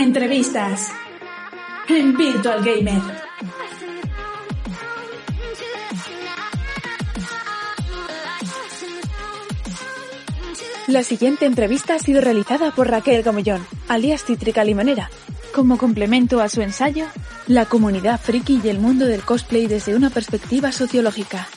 Entrevistas en Virtual Gamer. La siguiente entrevista ha sido realizada por Raquel Gomellón, alias Cítrica Limonera, como complemento a su ensayo La comunidad friki y el mundo del cosplay desde una perspectiva sociológica.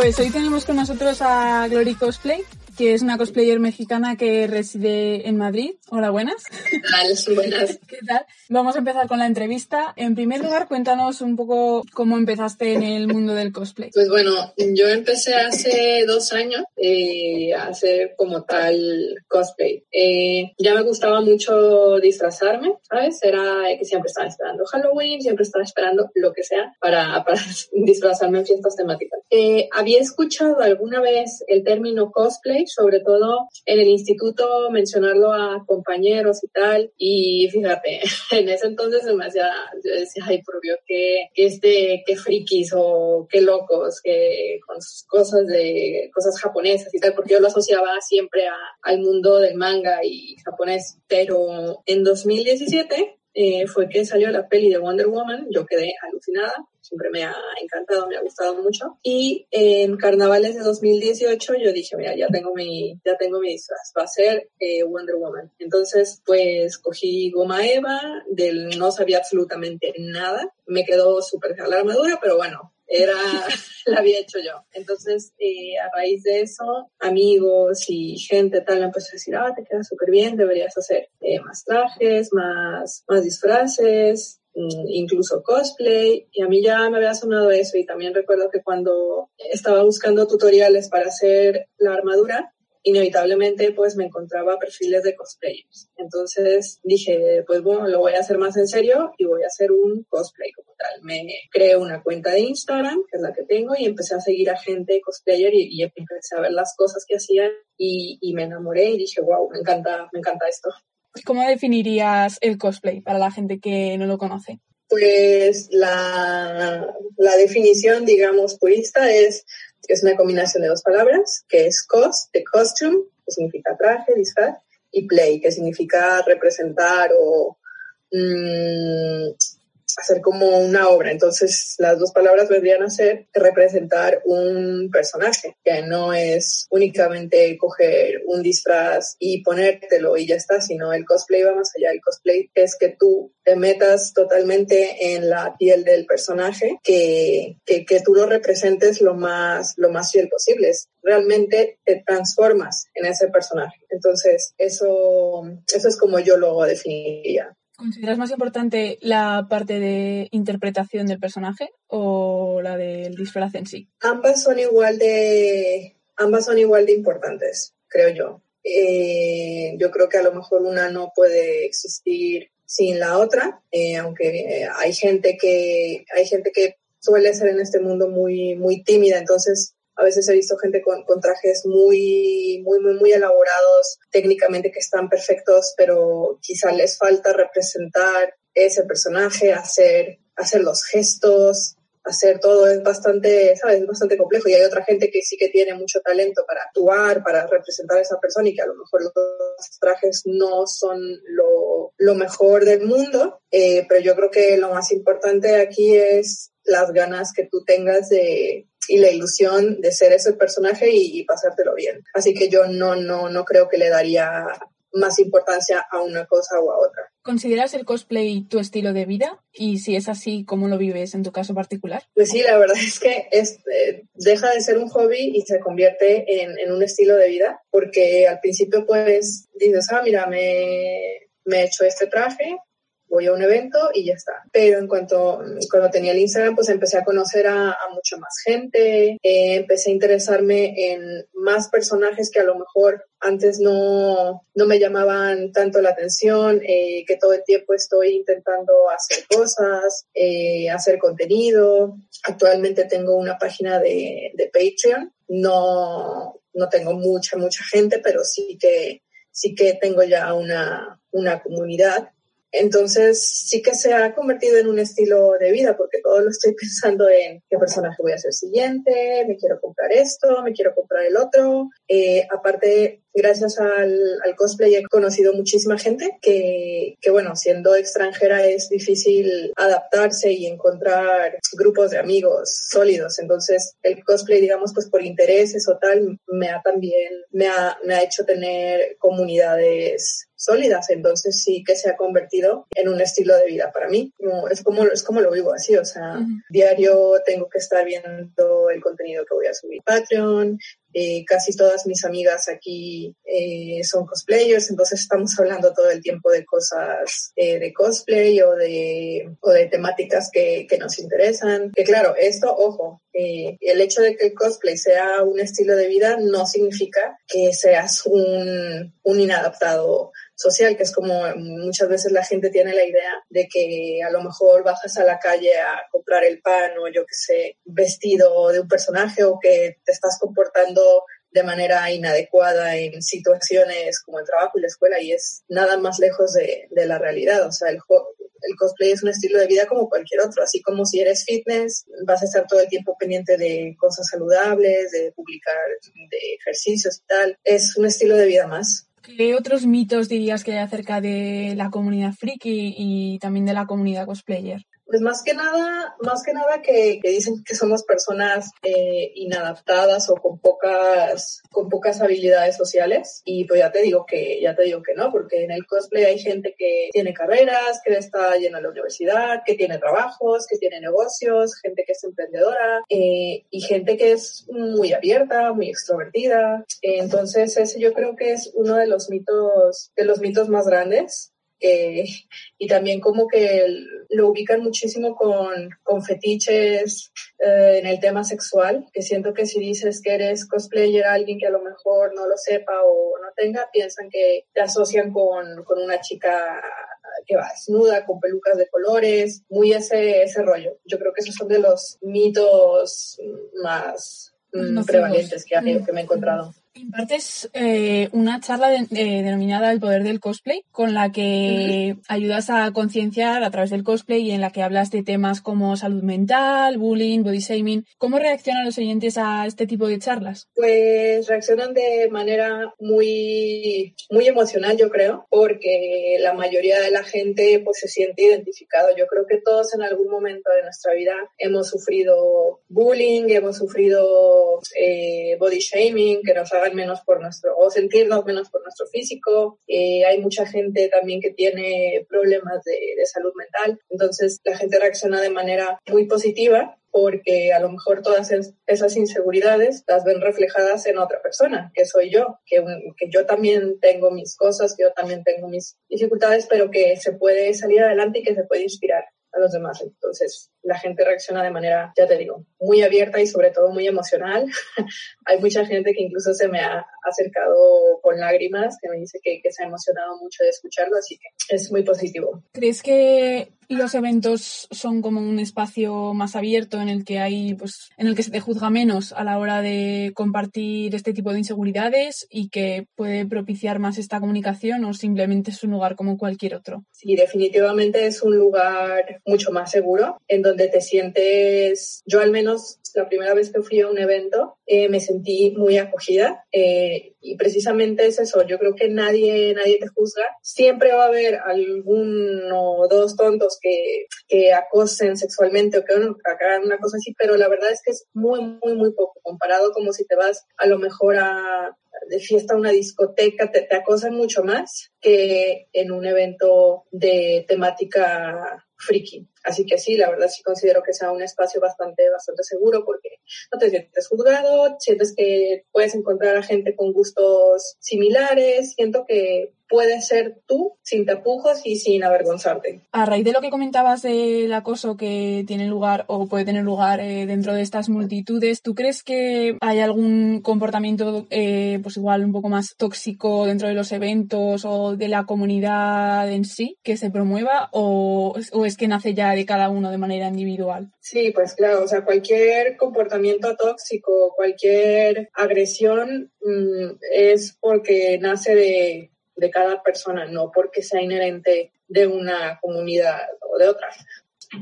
Pues hoy tenemos con nosotros a Glory Cosplay, que es una cosplayer mexicana que reside en Madrid. Hola, buenas. Hola, buenas. ¿Qué tal? Vamos a empezar con la entrevista. En primer lugar, cuéntanos un poco cómo empezaste en el mundo del cosplay. Pues bueno, yo empecé hace dos años eh, a hacer como tal cosplay. Eh, ya me gustaba mucho disfrazarme, ¿sabes? Era que siempre estaba esperando Halloween, siempre estaba esperando lo que sea para, para disfrazarme en fiestas temáticas. Eh, había escuchado alguna vez el término cosplay sobre todo en el instituto mencionarlo a compañeros y tal. Y fíjate, en ese entonces se me hacía, yo decía, ay, por Dios, qué, qué, este, qué frikis o qué locos, que con sus cosas de, cosas japonesas y tal, porque yo lo asociaba siempre a, al mundo del manga y japonés. Pero en 2017 eh, fue que salió la peli de Wonder Woman, yo quedé alucinada, siempre me ha encantado, me ha gustado mucho. Y en carnavales de 2018 yo dije, mira, ya tengo mi, ya tengo mi disfraz, va a ser eh, Wonder Woman. Entonces, pues cogí goma eva, del no sabía absolutamente nada, me quedó súper la armadura, pero bueno, era, la había hecho yo. Entonces, eh, a raíz de eso, amigos y gente tal empezó a decir, ah, te queda súper bien, deberías hacer eh, más trajes, más, más disfraces, mm, incluso cosplay, y a mí ya me había sonado eso, y también recuerdo que cuando estaba buscando tutoriales para hacer la armadura, inevitablemente pues me encontraba perfiles de cosplayers. Entonces dije, pues bueno, lo voy a hacer más en serio y voy a hacer un cosplay como tal. Me creé una cuenta de Instagram, que es la que tengo, y empecé a seguir a gente cosplayer y, y empecé a ver las cosas que hacían y, y, me enamoré y dije, wow, me encanta, me encanta esto. ¿Cómo definirías el cosplay para la gente que no lo conoce? Pues la, la definición, digamos, purista es es una combinación de dos palabras, que es cos, de costume, que significa traje, disfraz, y play, que significa representar o mmm, hacer como una obra. Entonces, las dos palabras vendrían a ser representar un personaje, que no es únicamente coger un disfraz y ponértelo y ya está, sino el cosplay va más allá. El cosplay es que tú te metas totalmente en la piel del personaje, que, que, que tú lo representes lo más, lo más fiel posible. Realmente te transformas en ese personaje. Entonces, eso, eso es como yo lo definiría. ¿Consideras más importante la parte de interpretación del personaje o la del disfraz en sí? Ambas son igual de, ambas son igual de importantes, creo yo. Eh, yo creo que a lo mejor una no puede existir sin la otra, eh, aunque hay gente que hay gente que suele ser en este mundo muy muy tímida, entonces a veces he visto gente con, con, trajes muy, muy, muy, muy elaborados técnicamente que están perfectos, pero quizá les falta representar ese personaje, hacer, hacer los gestos, hacer todo. Es bastante, ¿sabes? Es bastante complejo. Y hay otra gente que sí que tiene mucho talento para actuar, para representar a esa persona y que a lo mejor los trajes no son lo, lo mejor del mundo, eh, pero yo creo que lo más importante aquí es las ganas que tú tengas de, y la ilusión de ser ese personaje y, y, pasártelo bien. Así que yo no, no, no creo que le daría más importancia a una cosa o a otra. ¿Consideras el cosplay tu estilo de vida? Y si es así, ¿cómo lo vives en tu caso particular? Pues sí, la verdad es que es, eh, deja de ser un hobby y se convierte en, en, un estilo de vida, porque al principio pues dices, ah, mira, me, me he hecho este traje, voy a un evento y ya está. Pero en cuanto, cuando tenía el Instagram, pues empecé a conocer a, a mucha más gente, eh, empecé a interesarme en más personajes que a lo mejor antes no, no me llamaban tanto la atención, eh, que todo el tiempo estoy intentando hacer cosas, eh, hacer contenido. Actualmente tengo una página de, de Patreon. No, no tengo mucha, mucha gente, pero sí que, sí que tengo ya una, una comunidad entonces sí que se ha convertido en un estilo de vida porque todo lo estoy pensando en qué personaje voy a ser siguiente, me quiero comprar esto, me quiero comprar el otro. Eh, aparte, gracias al, al, cosplay he conocido muchísima gente que, que, bueno, siendo extranjera es difícil adaptarse y encontrar grupos de amigos sólidos. Entonces, el cosplay, digamos, pues por intereses o tal, me ha también, me ha, me ha hecho tener comunidades sólidas. Entonces sí que se ha convertido en un estilo de vida para mí. es como, es como lo vivo así, o sea, diario tengo que estar viendo el contenido que voy a subir Patreon, eh, casi todas mis amigas aquí eh, son cosplayers, entonces estamos hablando todo el tiempo de cosas eh, de cosplay o de, o de temáticas que, que nos interesan. Que claro, esto, ojo, eh, el hecho de que el cosplay sea un estilo de vida no significa que seas un, un inadaptado social, que es como muchas veces la gente tiene la idea de que a lo mejor bajas a la calle a comprar el pan o yo que sé, vestido de un personaje o que te estás comportando de manera inadecuada en situaciones como el trabajo y la escuela y es nada más lejos de, de la realidad. O sea, el, el cosplay es un estilo de vida como cualquier otro, así como si eres fitness, vas a estar todo el tiempo pendiente de cosas saludables, de publicar de ejercicios y tal. Es un estilo de vida más. ¿Qué otros mitos dirías que hay acerca de la comunidad friki y también de la comunidad cosplayer? Pues más que nada, más que nada que, que dicen que somos personas eh, inadaptadas o con pocas, con pocas habilidades sociales. Y pues ya te digo que, ya te digo que no, porque en el cosplay hay gente que tiene carreras, que está llena la universidad, que tiene trabajos, que tiene negocios, gente que es emprendedora eh, y gente que es muy abierta, muy extrovertida. Entonces ese yo creo que es uno de los mitos, de los mitos más grandes eh, y también como que lo ubican muchísimo con, con fetiches eh, en el tema sexual, que siento que si dices que eres cosplayer a alguien que a lo mejor no lo sepa o no tenga, piensan que te asocian con, con una chica que va desnuda, con pelucas de colores, muy ese, ese rollo. Yo creo que esos son de los mitos más mm, prevalentes que, que me he encontrado. Impartes eh, una charla de, eh, denominada El poder del cosplay, con la que ayudas a concienciar a través del cosplay y en la que hablas de temas como salud mental, bullying, body shaming. ¿Cómo reaccionan los oyentes a este tipo de charlas? Pues reaccionan de manera muy, muy emocional, yo creo, porque la mayoría de la gente pues se siente identificado. Yo creo que todos en algún momento de nuestra vida hemos sufrido bullying, hemos sufrido eh, body shaming, que nos ha menos por nuestro, o sentirnos menos por nuestro físico. Eh, hay mucha gente también que tiene problemas de, salud mental. Entonces la gente reacciona de manera muy positiva porque a lo mejor todas esas inseguridades las ven reflejadas en otra persona, que soy yo, que, que, yo también tengo mis cosas, que yo también tengo mis dificultades, pero que se puede salir adelante y que se puede inspirar a los demás. Entonces, la gente reacciona de manera, ya te digo, muy abierta y sobre todo muy emocional. Hay mucha gente que incluso se me ha acercado con lágrimas, que me dice que, que, se ha emocionado mucho de escucharlo, así que es muy positivo. ¿Crees que los eventos son como un espacio más abierto en el que hay, pues, en el que se te juzga menos a la hora de compartir este tipo de inseguridades y que puede propiciar más esta comunicación o simplemente es un lugar como cualquier otro? Sí, definitivamente es un lugar mucho más seguro en donde te sientes, yo al menos la primera vez que fui a un evento eh, me sentí muy acogida eh, y precisamente es eso, yo creo que nadie, nadie te juzga, siempre va a haber alguno o dos tontos que, que acosen sexualmente o que hagan una cosa así, pero la verdad es que es muy, muy, muy poco comparado como si te vas a lo mejor a, de fiesta a una discoteca, te, te acosan mucho más que en un evento de temática friki. Así que sí, la verdad sí considero que sea un espacio bastante, bastante seguro porque no te sientes juzgado, sientes que puedes encontrar a gente con gustos similares, siento que, puedes ser tú sin tapujos y sin avergonzarte. A raíz de lo que comentabas del acoso que tiene lugar o puede tener lugar eh, dentro de estas multitudes, ¿tú crees que hay algún comportamiento eh, pues igual un poco más tóxico dentro de los eventos o de la comunidad en sí que se promueva o, o es que nace ya de cada uno de manera individual? Sí, pues claro, o sea, cualquier comportamiento tóxico, cualquier agresión mm, es porque nace de, de cada persona, no porque sea inherente de una comunidad o de otra.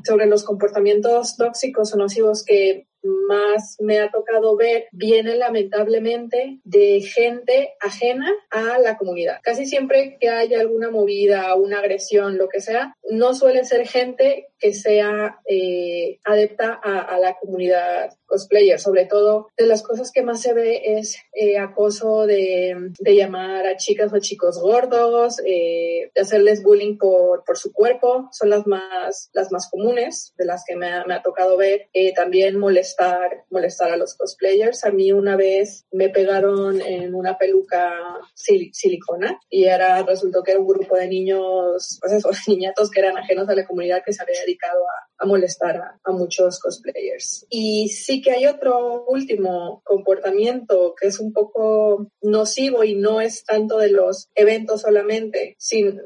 Sobre los comportamientos tóxicos o nocivos que más me ha tocado ver vienen lamentablemente de gente ajena a la comunidad. Casi siempre que haya alguna movida, una agresión, lo que sea, no suele ser gente que sea eh, adepta a, la comunidad cosplayer. Sobre todo, de las cosas que más se ve es eh, acoso de, de, llamar a chicas o chicos gordos, eh, de hacerles bullying por, por, su cuerpo. Son las más, las más comunes, de las que me ha, me ha tocado ver. también molestar, molestar a los cosplayers. A mí una vez me pegaron en una peluca silicona y era, resultó que era un grupo de niños, pues eso, niñatos que eran ajenos a la comunidad que se había dedicado a, molestar a, muchos cosplayers. Y sí que hay otro último comportamiento que es un poco nocivo y no es tanto de los eventos solamente, sin,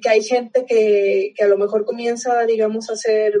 que hay gente que, que a lo mejor comienza, digamos, a ser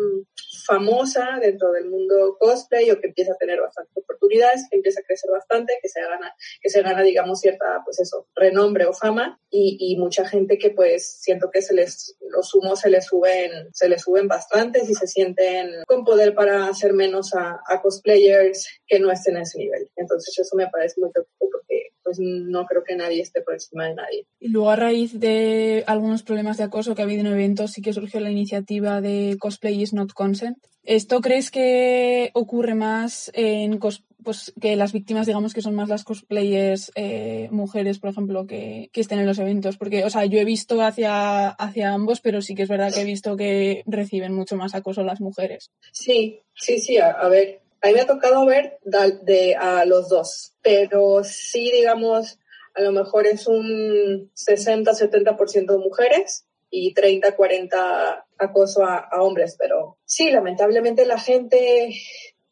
famosa dentro del mundo cosplay o que empieza a tener bastantes oportunidades, que empieza a crecer bastante, que se gana, que se gana, digamos, cierta, pues eso, renombre o fama y, mucha gente que pues siento que se les, los humos se les suben, se les suben bastante y se sienten con poder para hacer menos a, a cosplayers que no estén en ese nivel. Entonces eso me parece muy preocupante pues no creo que nadie esté por encima de nadie. Y luego a raíz de algunos problemas de acoso que ha habido en eventos, sí que surgió la iniciativa de Cosplay is not consent. ¿Esto crees que ocurre más en pues que las víctimas, digamos que son más las cosplayers eh, mujeres, por ejemplo, que, que, estén en los eventos? Porque, o sea, yo he visto hacia, hacia ambos, pero sí que es verdad que he visto que reciben mucho más acoso las mujeres. Sí, sí, sí. a ver, a mí me ha tocado ver de, a los dos, pero sí, digamos, a lo mejor es un 60-70% mujeres y 30-40 acoso a, hombres, pero sí, lamentablemente la gente,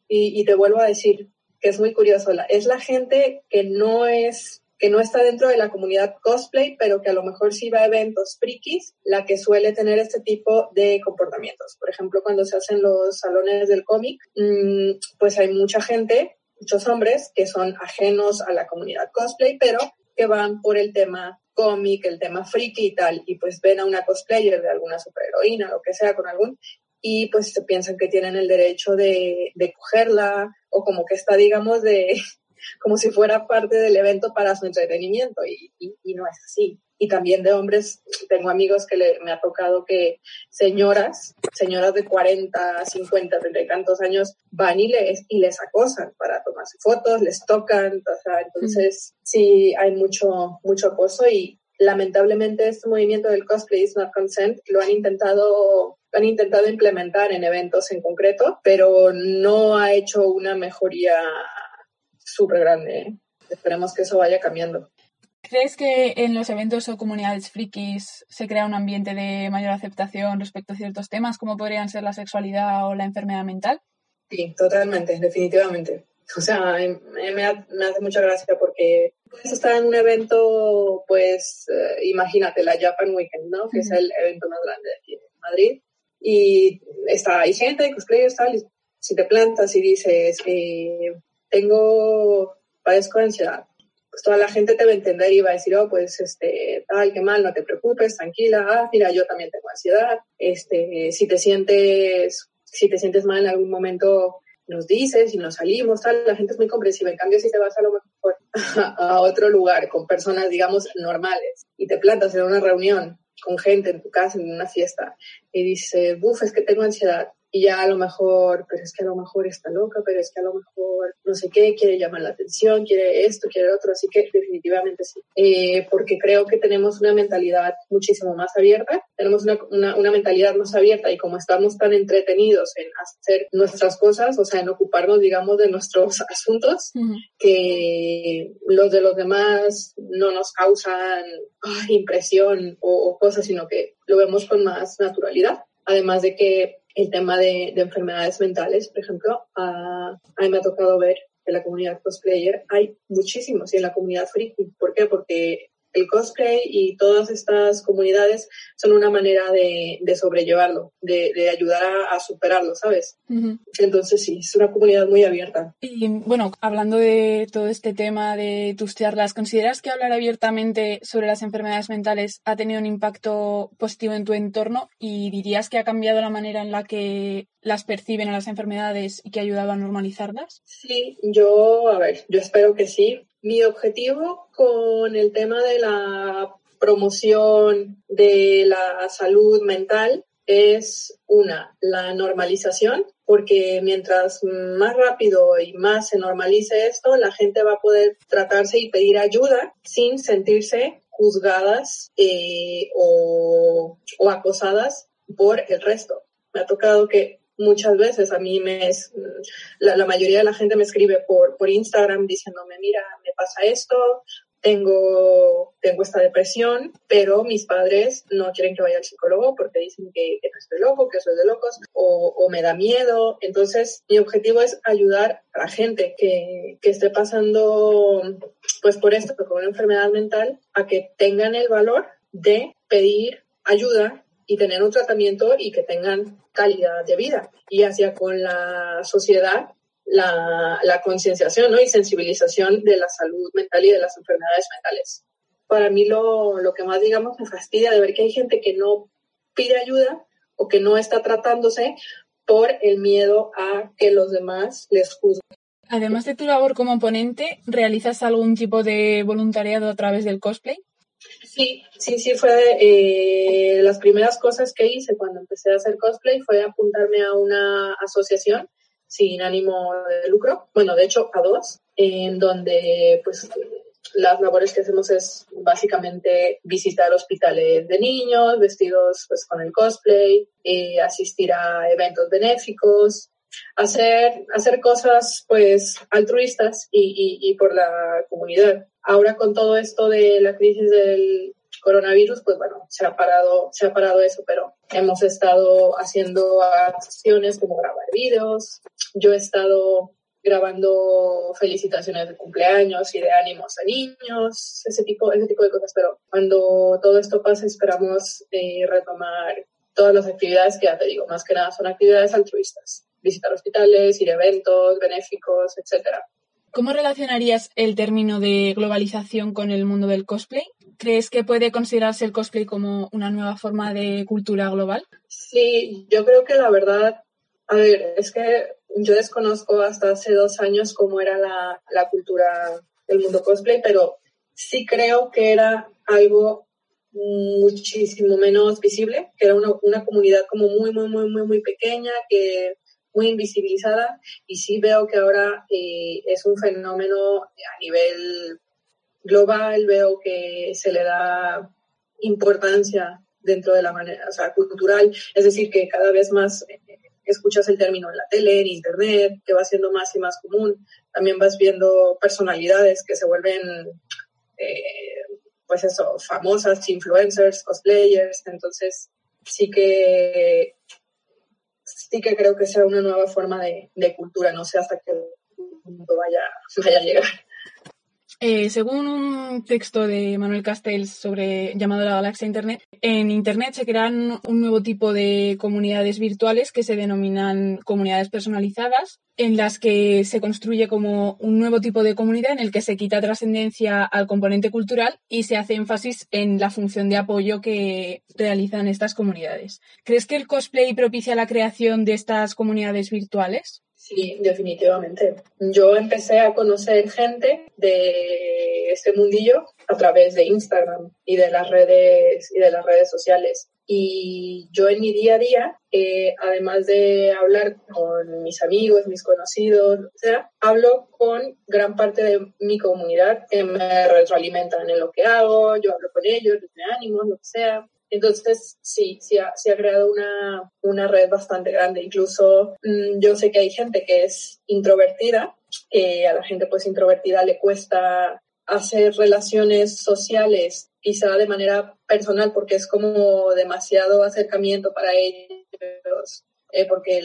y, y te vuelvo a decir que es muy curioso, es la gente que no es que no está dentro de la comunidad cosplay, pero que a lo mejor sí va a eventos frikis, la que suele tener este tipo de comportamientos. Por ejemplo, cuando se hacen los salones del cómic, mm, pues hay mucha gente, muchos hombres que son ajenos a la comunidad cosplay, pero que van por el tema cómic, el tema friki y tal, y pues ven a una cosplayer de alguna superheroína, lo que sea, con algún, y pues piensan que tienen el derecho de, de cogerla, o como que está, digamos, de, como si fuera parte del evento para su entretenimiento y, y, no es así. Y también de hombres, tengo amigos que le, me ha tocado que señoras, señoras de 40, 50, 30 y tantos años van y les, y les acosan para tomarse fotos, les tocan, o sea, entonces sí hay mucho, mucho acoso y lamentablemente este movimiento del cosplay is not consent lo han intentado han intentado implementar en eventos en concreto, pero no ha hecho una mejoría súper grande. ¿eh? Esperemos que eso vaya cambiando. ¿Crees que en los eventos o comunidades frikis se crea un ambiente de mayor aceptación respecto a ciertos temas como podrían ser la sexualidad o la enfermedad mental? Sí, totalmente, definitivamente. O sea, me, hace mucha gracia porque puedes estar en un evento, pues eh, imagínate la Japan Weekend, ¿no? Que es el evento más grande de aquí en Madrid. Y está, hay gente, cosplayers, tal, si te plantas y dices, eh, tengo, padezco de ansiedad. Pues toda la gente te va a entender y va a decir, oh, pues, este, tal, qué mal, no te preocupes, tranquila, ah, mira, yo también tengo ansiedad, este, si te sientes, si te sientes mal en algún momento, nos dices y nos salimos, tal, la gente es muy comprensiva. En cambio, si te vas a lo mejor a otro lugar con personas, digamos, normales y te plantas en una reunión con gente en tu casa, en una fiesta, y dices, buf, es que tengo ansiedad, y ya a lo mejor, pero es que a lo mejor está loca, pero es que a lo mejor no sé qué, quiere llamar la atención, quiere esto, quiere otro, así que definitivamente sí, eh, porque creo que tenemos una mentalidad muchísimo más abierta, tenemos una, una, una, mentalidad más abierta y como estamos tan entretenidos en hacer nuestras cosas, o sea, en ocuparnos, digamos, de nuestros asuntos, que los de los demás no nos causan impresión o, o cosas, sino que lo vemos con más naturalidad. Además de que el tema de, enfermedades mentales, por ejemplo, a, mí me ha tocado ver en la comunidad cosplayer hay muchísimos y en la comunidad friki. ¿Por qué? Porque el cosplay y todas estas comunidades son una manera de, sobrellevarlo, de, ayudar a, superarlo, ¿sabes? Entonces sí, es una comunidad muy abierta. Y bueno, hablando de todo este tema de tus charlas, ¿consideras que hablar abiertamente sobre las enfermedades mentales ha tenido un impacto positivo en tu entorno y dirías que ha cambiado la manera en la que las perciben a las enfermedades y que ha ayudado a normalizarlas? Sí, yo, a ver, yo espero que sí, mi objetivo con el tema de la promoción de la salud mental es una, la normalización, porque mientras más rápido y más se normalice esto, la gente va a poder tratarse y pedir ayuda sin sentirse juzgadas eh, o, o acosadas por el resto. Me ha tocado que muchas veces a mí me es, la, mayoría de la gente me escribe por, por Instagram diciéndome, mira, me pasa esto, tengo, tengo esta depresión, pero mis padres no quieren que vaya al psicólogo porque dicen que, que estoy loco, que soy de locos, o, o, me da miedo. Entonces, mi objetivo es ayudar a la gente que, que esté pasando pues por esto, con una enfermedad mental, a que tengan el valor de pedir ayuda y tener un tratamiento y que tengan calidad de vida. Y hacia con la sociedad la, concienciación ¿no? y sensibilización de la salud mental y de las enfermedades mentales. Para mí lo, lo que más, digamos, me fastidia de ver que hay gente que no pide ayuda o que no está tratándose por el miedo a que los demás les juzguen. Además de tu labor como ponente, ¿realizas algún tipo de voluntariado a través del cosplay? Sí, sí, sí, fue eh, las primeras cosas que hice cuando empecé a hacer cosplay fue apuntarme a una asociación sin ánimo de lucro, bueno, de hecho a dos, en donde pues las labores que hacemos es básicamente visitar hospitales de niños vestidos pues con el cosplay, eh, asistir a eventos benéficos, hacer, hacer cosas pues altruistas y, y, y por la comunidad. Ahora con todo esto de la crisis del coronavirus, pues bueno, se ha parado, se ha parado eso, pero hemos estado haciendo acciones como grabar vídeos. Yo he estado grabando felicitaciones de cumpleaños y de ánimos a niños, ese tipo, ese tipo de cosas, pero cuando todo esto pase esperamos eh, retomar todas las actividades que ya te digo, más que nada son actividades altruistas, visitar hospitales, ir a eventos benéficos, etcétera. ¿Cómo relacionarías el término de globalización con el mundo del cosplay? ¿Crees que puede considerarse el cosplay como una nueva forma de cultura global? Sí, yo creo que la verdad, a ver, es que yo desconozco hasta hace dos años cómo era la, la cultura del mundo cosplay, pero sí creo que era algo muchísimo menos visible, que era una, una comunidad como muy, muy, muy, muy, muy pequeña, que muy invisibilizada y sí veo que ahora eh, es un fenómeno a nivel global, veo que se le da importancia dentro de la manera, cultural, es decir, que cada vez más eh, escuchas el término en la tele, en internet, que va siendo más y más común. También vas viendo personalidades que se vuelven, eh, pues eso, famosas, influencers, cosplayers. Entonces, sí que sí que creo que sea una nueva forma de, de cultura, no sé hasta qué punto vaya, vaya a llegar. Eh, según un texto de Manuel Castells sobre llamado la galaxia Internet, en Internet se crean un nuevo tipo de comunidades virtuales que se denominan comunidades personalizadas, en las que se construye como un nuevo tipo de comunidad en el que se quita trascendencia al componente cultural y se hace énfasis en la función de apoyo que realizan estas comunidades. ¿Crees que el cosplay propicia la creación de estas comunidades virtuales? Sí, definitivamente. Yo empecé a conocer gente de este mundillo a través de Instagram y de las redes y de las redes sociales. Y yo en mi día a día, eh, además de hablar con mis amigos, mis conocidos, o sea, hablo con gran parte de mi comunidad que me retroalimentan en lo que hago, yo hablo con ellos, les me lo que sea. Entonces, sí, sí ha, ha creado una, una, red bastante grande. Incluso mmm, yo sé que hay gente que es introvertida, que a la gente pues introvertida le cuesta hacer relaciones sociales quizá de manera personal porque es como demasiado acercamiento para ellos, eh, porque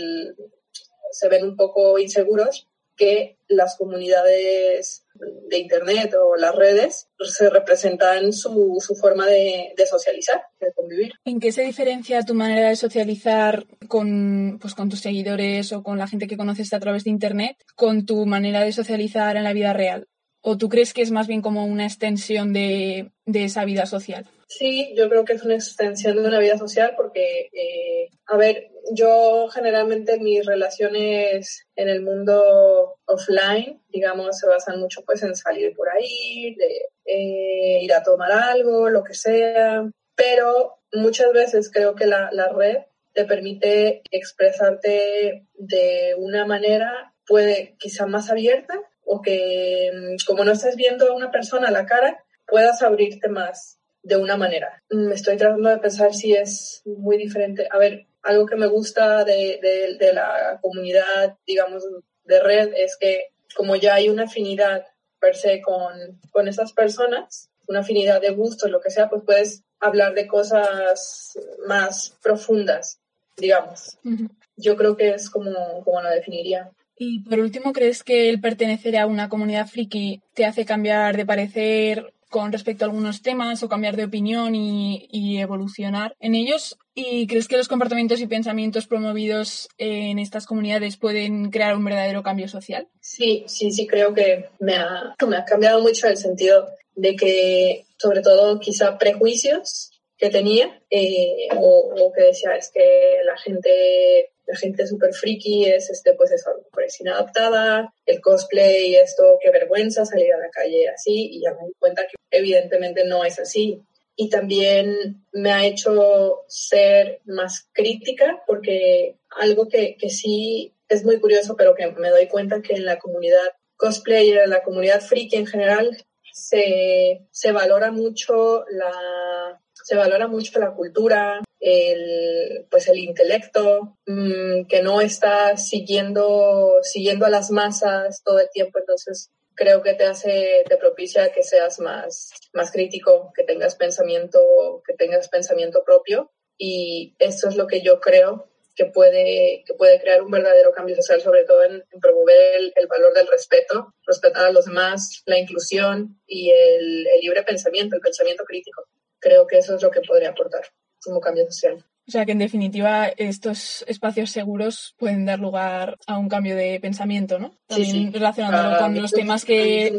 se ven un poco inseguros que las comunidades de Internet o las redes se representan su, su forma de, de, socializar, de convivir. ¿En qué se diferencia tu manera de socializar con, pues, con tus seguidores o con la gente que conoces a través de Internet con tu manera de socializar en la vida real? ¿O tú crees que es más bien como una extensión de, de esa vida social? Sí, yo creo que es una extensión de una vida social porque, eh, a ver, yo generalmente mis relaciones en el mundo offline, digamos, se basan mucho pues en salir por ahí, de, eh, ir a tomar algo, lo que sea, pero muchas veces creo que la, la red te permite expresarte de una manera, puede quizá más abierta o que como no estás viendo a una persona la cara, puedas abrirte más de una manera. Me estoy tratando de pensar si es muy diferente. A ver, algo que me gusta de, de, de la comunidad, digamos, de red es que como ya hay una afinidad per se con, con esas personas, una afinidad de gustos, lo que sea, pues puedes hablar de cosas más profundas, digamos. Uh -huh. Yo creo que es como, como lo definiría. Y por último, ¿crees que el pertenecer a una comunidad friki te hace cambiar de parecer con respecto a algunos temas o cambiar de opinión y, y, evolucionar en ellos? ¿Y crees que los comportamientos y pensamientos promovidos en estas comunidades pueden crear un verdadero cambio social? Sí, sí, sí, creo que me ha, me ha cambiado mucho el sentido de que, sobre todo, quizá prejuicios que tenía eh, o, que decía es que la gente la gente súper friki es este pues eso es inadaptada el cosplay esto qué vergüenza salir a la calle así y ya me di cuenta que evidentemente no es así y también me ha hecho ser más crítica porque algo que, que sí es muy curioso pero que me doy cuenta que en la comunidad cosplayer en la comunidad friki en general se, se valora mucho la se valora mucho la cultura, el, pues el intelecto, mmm, que no está siguiendo, siguiendo a las masas todo el tiempo. Entonces, creo que te hace, te propicia que seas más, más crítico, que tengas pensamiento, que tengas pensamiento propio. Y eso es lo que yo creo que puede, que puede crear un verdadero cambio social, sobre todo en, en promover el, el, valor del respeto, respetar a los demás, la inclusión y el, el libre pensamiento, el pensamiento crítico creo que eso es lo que podría aportar como cambio social. O sea que en definitiva estos espacios seguros pueden dar lugar a un cambio de pensamiento, ¿no? También sí, sí. relacionándolo ah, con los temas que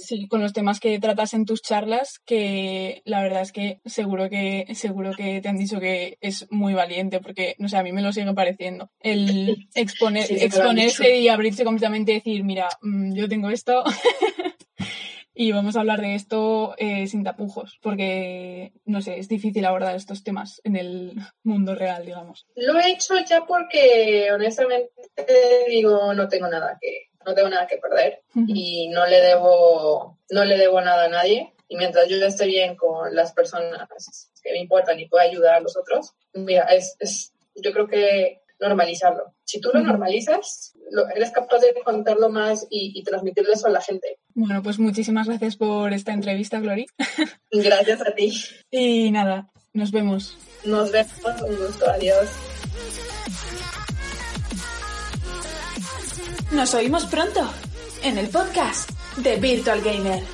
sí, con los temas que tratas en tus charlas, que la verdad es que seguro que seguro que te han dicho que es muy valiente, porque no sé, a mí me lo sigue pareciendo. El exponer, exponerse y abrirse completamente y decir, mira, mm, yo tengo esto. y vamos a hablar de esto eh, sin tapujos, porque, no sé, es difícil abordar estos temas en el mundo real, digamos. Lo he hecho ya porque, honestamente, digo, no tengo nada que, no tengo nada que perder uh -huh. y no le debo, no le debo nada a nadie. Y mientras yo esté bien con las personas que me importan y pueda ayudar a los otros, mira, es, es yo creo que normalizarlo. Si tú lo normalizas, lo, eres capaz de contarlo más y, y, transmitirle eso a la gente. Bueno, pues muchísimas gracias por esta entrevista, Glory. Gracias a ti. Y nada, nos vemos. Nos vemos, un gusto, adiós. Nos oímos pronto en el podcast de Virtual Gamer.